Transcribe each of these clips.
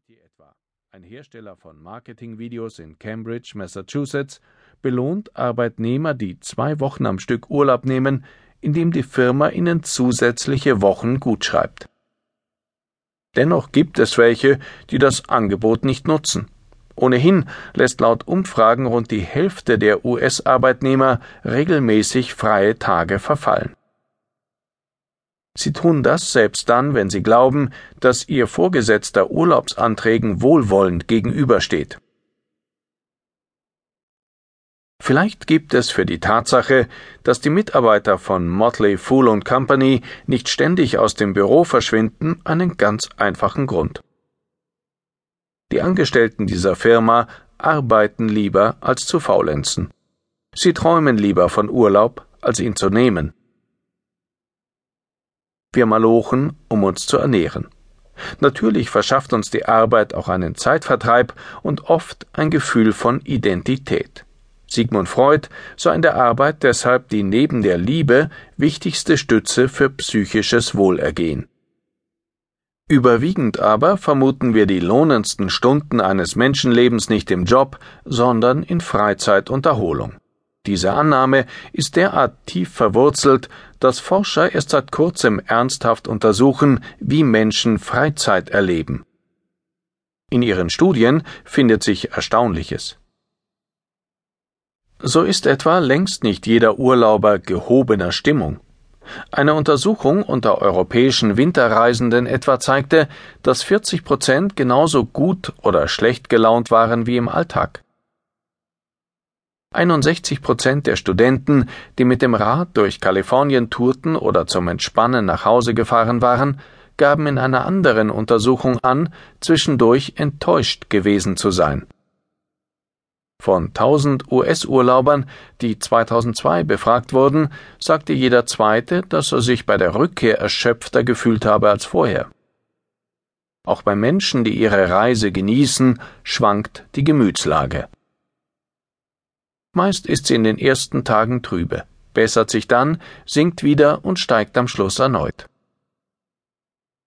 Usability etwa, ein Hersteller von Marketingvideos in Cambridge, Massachusetts, belohnt Arbeitnehmer, die zwei Wochen am Stück Urlaub nehmen, indem die Firma ihnen zusätzliche Wochen gutschreibt. Dennoch gibt es welche, die das Angebot nicht nutzen. Ohnehin lässt laut Umfragen rund die Hälfte der US-Arbeitnehmer regelmäßig freie Tage verfallen. Sie tun das selbst dann, wenn sie glauben, dass ihr Vorgesetzter Urlaubsanträgen wohlwollend gegenübersteht. Vielleicht gibt es für die Tatsache, dass die Mitarbeiter von Motley Fool Company nicht ständig aus dem Büro verschwinden, einen ganz einfachen Grund. Die Angestellten dieser Firma arbeiten lieber als zu faulenzen. Sie träumen lieber von Urlaub, als ihn zu nehmen. Wir malochen, um uns zu ernähren. Natürlich verschafft uns die Arbeit auch einen Zeitvertreib und oft ein Gefühl von Identität. Sigmund Freud sah in der Arbeit deshalb die neben der Liebe wichtigste Stütze für psychisches Wohlergehen. Überwiegend aber vermuten wir die lohnendsten Stunden eines Menschenlebens nicht im Job, sondern in Freizeit und Erholung. Diese Annahme ist derart tief verwurzelt, dass Forscher erst seit kurzem ernsthaft untersuchen, wie Menschen Freizeit erleben. In ihren Studien findet sich Erstaunliches. So ist etwa längst nicht jeder Urlauber gehobener Stimmung. Eine Untersuchung unter europäischen Winterreisenden etwa zeigte, dass 40 Prozent genauso gut oder schlecht gelaunt waren wie im Alltag. 61 Prozent der Studenten, die mit dem Rad durch Kalifornien tourten oder zum Entspannen nach Hause gefahren waren, gaben in einer anderen Untersuchung an, zwischendurch enttäuscht gewesen zu sein. Von 1000 US-Urlaubern, die 2002 befragt wurden, sagte jeder Zweite, dass er sich bei der Rückkehr erschöpfter gefühlt habe als vorher. Auch bei Menschen, die ihre Reise genießen, schwankt die Gemütslage. Meist ist sie in den ersten Tagen trübe, bessert sich dann, sinkt wieder und steigt am Schluss erneut.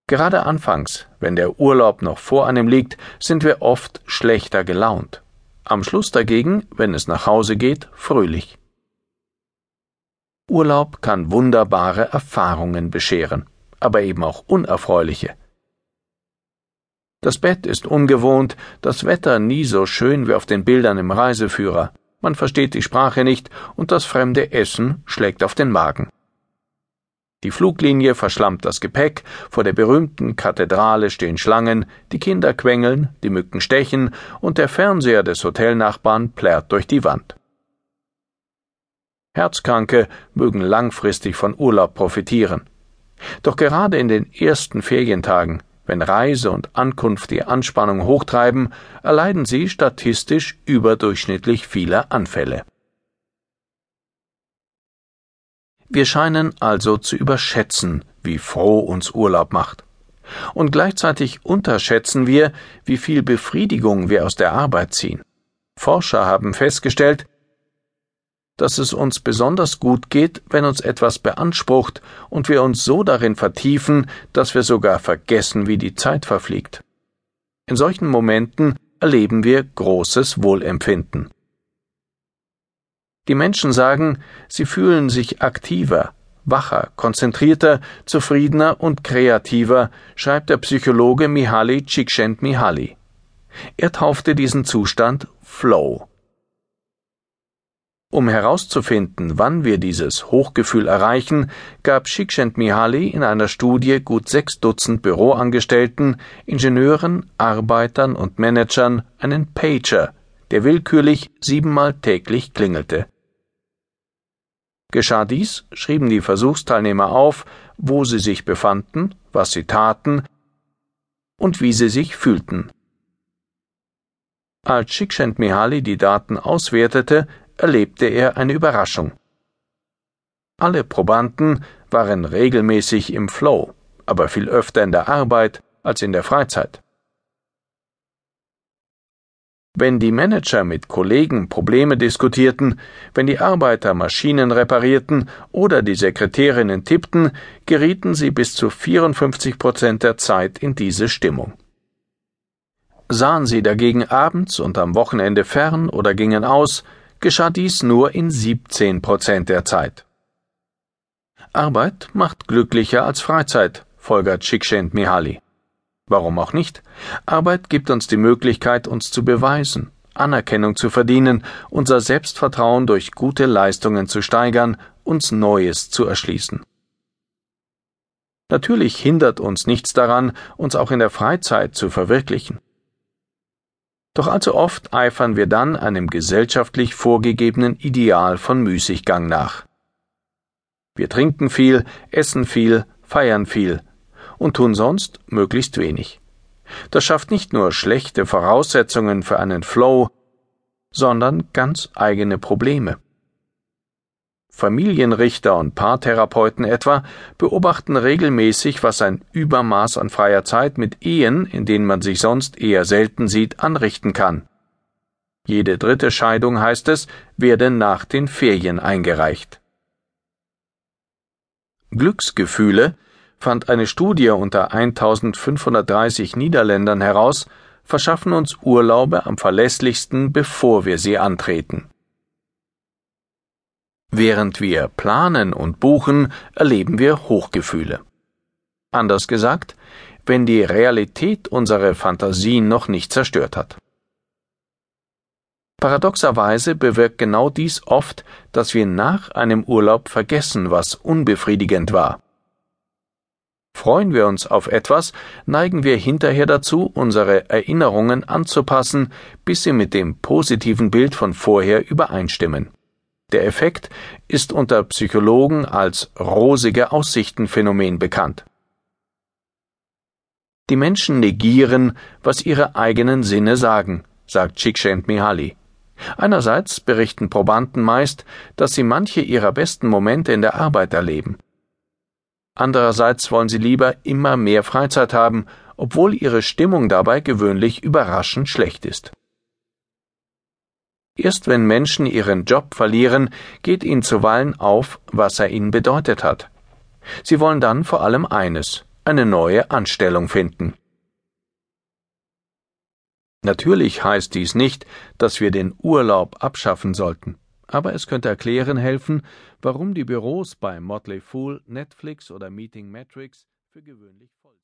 Gerade anfangs, wenn der Urlaub noch vor einem liegt, sind wir oft schlechter gelaunt. Am Schluss dagegen, wenn es nach Hause geht, fröhlich. Urlaub kann wunderbare Erfahrungen bescheren, aber eben auch unerfreuliche. Das Bett ist ungewohnt, das Wetter nie so schön wie auf den Bildern im Reiseführer man versteht die Sprache nicht und das fremde Essen schlägt auf den Magen. Die Fluglinie verschlammt das Gepäck, vor der berühmten Kathedrale stehen Schlangen, die Kinder quengeln, die Mücken stechen und der Fernseher des Hotelnachbarn plärrt durch die Wand. Herzkranke mögen langfristig von Urlaub profitieren. Doch gerade in den ersten Ferientagen wenn Reise und Ankunft die Anspannung hochtreiben, erleiden sie statistisch überdurchschnittlich viele Anfälle. Wir scheinen also zu überschätzen, wie froh uns Urlaub macht. Und gleichzeitig unterschätzen wir, wie viel Befriedigung wir aus der Arbeit ziehen. Forscher haben festgestellt, dass es uns besonders gut geht, wenn uns etwas beansprucht und wir uns so darin vertiefen, dass wir sogar vergessen, wie die Zeit verfliegt. In solchen Momenten erleben wir großes Wohlempfinden. Die Menschen sagen, sie fühlen sich aktiver, wacher, konzentrierter, zufriedener und kreativer, schreibt der Psychologe Mihaly Csikszentmihalyi. Er taufte diesen Zustand Flow. Um herauszufinden, wann wir dieses Hochgefühl erreichen, gab Csikszentmihalyi in einer Studie gut sechs Dutzend Büroangestellten, Ingenieuren, Arbeitern und Managern einen Pager, der willkürlich siebenmal täglich klingelte. Geschah dies, schrieben die Versuchsteilnehmer auf, wo sie sich befanden, was sie taten und wie sie sich fühlten. Als Csikszentmihalyi die Daten auswertete, erlebte er eine Überraschung. Alle Probanden waren regelmäßig im Flow, aber viel öfter in der Arbeit als in der Freizeit. Wenn die Manager mit Kollegen Probleme diskutierten, wenn die Arbeiter Maschinen reparierten oder die Sekretärinnen tippten, gerieten sie bis zu 54 Prozent der Zeit in diese Stimmung. Sahen sie dagegen abends und am Wochenende fern oder gingen aus, geschah dies nur in 17 Prozent der Zeit. Arbeit macht glücklicher als Freizeit, folgert Csikszentmihalyi. Warum auch nicht? Arbeit gibt uns die Möglichkeit, uns zu beweisen, Anerkennung zu verdienen, unser Selbstvertrauen durch gute Leistungen zu steigern, uns Neues zu erschließen. Natürlich hindert uns nichts daran, uns auch in der Freizeit zu verwirklichen. Doch allzu oft eifern wir dann einem gesellschaftlich vorgegebenen Ideal von Müßiggang nach. Wir trinken viel, essen viel, feiern viel und tun sonst möglichst wenig. Das schafft nicht nur schlechte Voraussetzungen für einen Flow, sondern ganz eigene Probleme. Familienrichter und Paartherapeuten etwa beobachten regelmäßig, was ein Übermaß an freier Zeit mit Ehen, in denen man sich sonst eher selten sieht, anrichten kann. Jede dritte Scheidung, heißt es, werde nach den Ferien eingereicht. Glücksgefühle, fand eine Studie unter 1530 Niederländern heraus, verschaffen uns Urlaube am verlässlichsten, bevor wir sie antreten. Während wir planen und buchen, erleben wir Hochgefühle. Anders gesagt, wenn die Realität unsere Fantasien noch nicht zerstört hat. Paradoxerweise bewirkt genau dies oft, dass wir nach einem Urlaub vergessen, was unbefriedigend war. Freuen wir uns auf etwas, neigen wir hinterher dazu, unsere Erinnerungen anzupassen, bis sie mit dem positiven Bild von vorher übereinstimmen. Der Effekt ist unter Psychologen als rosige Aussichtenphänomen bekannt. Die Menschen negieren, was ihre eigenen Sinne sagen, sagt Csikszentmihalyi. Einerseits berichten Probanden meist, dass sie manche ihrer besten Momente in der Arbeit erleben. Andererseits wollen sie lieber immer mehr Freizeit haben, obwohl ihre Stimmung dabei gewöhnlich überraschend schlecht ist. Erst wenn Menschen ihren Job verlieren, geht ihnen zuweilen auf, was er ihnen bedeutet hat. Sie wollen dann vor allem eines, eine neue Anstellung finden. Natürlich heißt dies nicht, dass wir den Urlaub abschaffen sollten, aber es könnte erklären helfen, warum die Büros bei Motley Fool, Netflix oder Meeting Matrix für gewöhnlich voll sind.